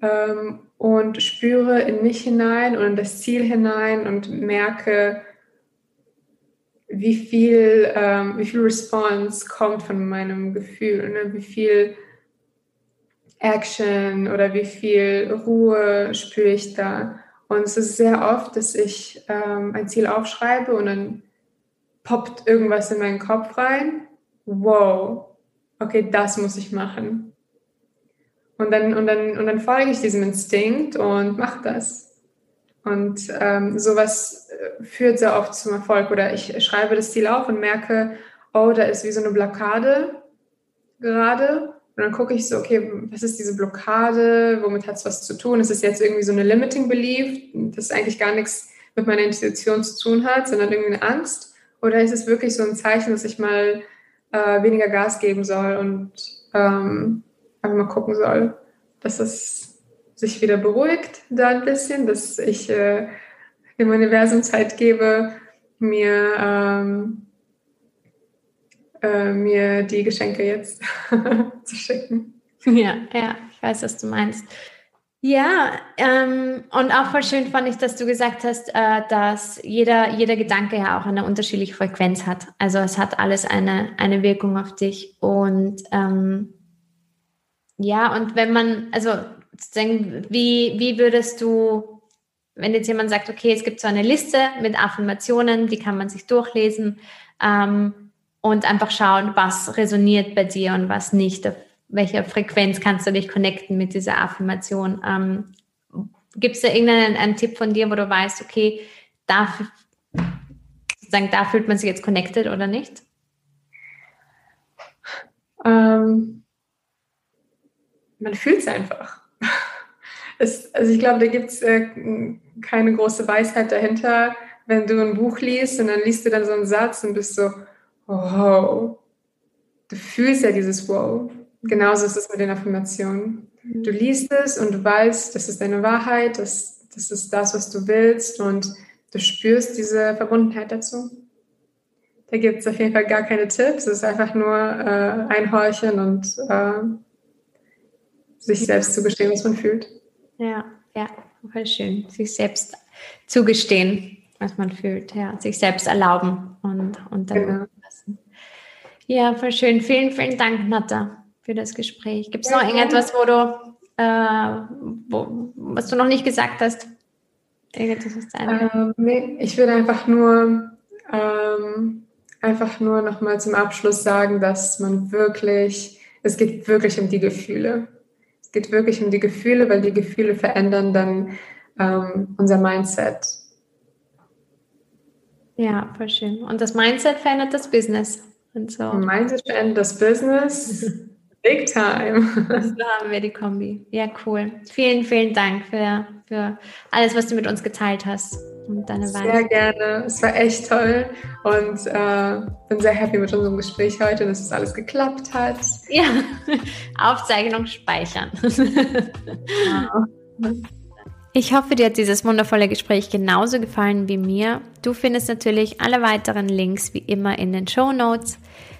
ähm, und spüre in mich hinein und in das Ziel hinein und merke, wie viel, ähm, wie viel Response kommt von meinem Gefühl, ne? wie viel Action oder wie viel Ruhe spüre ich da. Und es ist sehr oft, dass ich ähm, ein Ziel aufschreibe und dann poppt irgendwas in meinen Kopf rein. Wow, okay, das muss ich machen. Und dann, und dann, und dann folge ich diesem Instinkt und mache das. Und ähm, sowas äh, führt sehr oft zum Erfolg. Oder ich schreibe das Ziel auf und merke, oh, da ist wie so eine Blockade gerade. Und dann gucke ich so, okay, was ist diese Blockade? Womit hat es was zu tun? Ist es jetzt irgendwie so eine Limiting Belief, das eigentlich gar nichts mit meiner Institution zu tun hat, sondern irgendwie eine Angst? Oder ist es wirklich so ein Zeichen, dass ich mal äh, weniger Gas geben soll und ähm, einfach mal gucken soll, dass es sich wieder beruhigt da ein bisschen, dass ich äh, dem Universum Zeit gebe, mir, ähm, äh, mir die Geschenke jetzt [laughs] zu schicken. Ja, ja, ich weiß, was du meinst. Ja, ähm, und auch voll schön fand ich, dass du gesagt hast, äh, dass jeder, jeder Gedanke ja auch eine unterschiedliche Frequenz hat. Also es hat alles eine, eine Wirkung auf dich. Und ähm, ja, und wenn man, also wie, wie würdest du, wenn jetzt jemand sagt, okay, es gibt so eine Liste mit Affirmationen, die kann man sich durchlesen ähm, und einfach schauen, was resoniert bei dir und was nicht, auf welcher Frequenz kannst du dich connecten mit dieser Affirmation. Ähm, Gibt es da irgendeinen einen Tipp von dir, wo du weißt, okay, da, sozusagen, da fühlt man sich jetzt connected oder nicht? Ähm, man fühlt es einfach. Es, also ich glaube, da gibt es äh, keine große Weisheit dahinter. Wenn du ein Buch liest und dann liest du dann so einen Satz und bist so, wow. Du fühlst ja dieses Wow. Genauso ist es mit den Affirmationen. Mhm. Du liest es und du weißt, das ist deine Wahrheit, das, das ist das, was du willst und du spürst diese Verbundenheit dazu. Da gibt es auf jeden Fall gar keine Tipps. Es ist einfach nur äh, einhorchen und äh, sich selbst zugestehen, was man fühlt. Ja, ja, voll schön. Sich selbst zugestehen, was man fühlt. Ja, sich selbst erlauben und, und dann genau. Ja, voll schön. Vielen, vielen Dank, Natta, für das Gespräch. Gibt es noch irgendetwas, wo du, äh, wo, was du noch nicht gesagt hast? Irgendetwas, was ähm, nee, ich würde einfach nur ähm, einfach nur noch mal zum Abschluss sagen, dass man wirklich, es geht wirklich um die Gefühle. Es geht wirklich um die Gefühle, weil die Gefühle verändern dann ähm, unser Mindset. Ja, voll schön. Und das Mindset verändert das Business. Und so. Mindset verändert das Business. [laughs] Big time. So haben wir die Kombi. Ja, cool. Vielen, vielen Dank für, für alles, was du mit uns geteilt hast und deine Weise. Sehr gerne. Es war echt toll und äh, bin sehr happy mit unserem Gespräch heute, dass es alles geklappt hat. Ja, [laughs] Aufzeichnung speichern. [laughs] Ich hoffe, dir hat dieses wundervolle Gespräch genauso gefallen wie mir. Du findest natürlich alle weiteren Links wie immer in den Show Notes.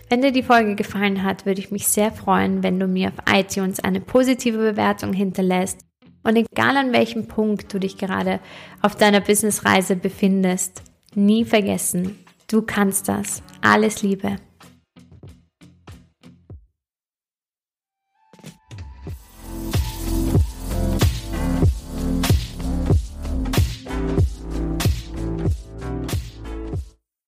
Wenn dir die Folge gefallen hat, würde ich mich sehr freuen, wenn du mir auf iTunes eine positive Bewertung hinterlässt. Und egal an welchem Punkt du dich gerade auf deiner Businessreise befindest, nie vergessen, du kannst das. Alles Liebe.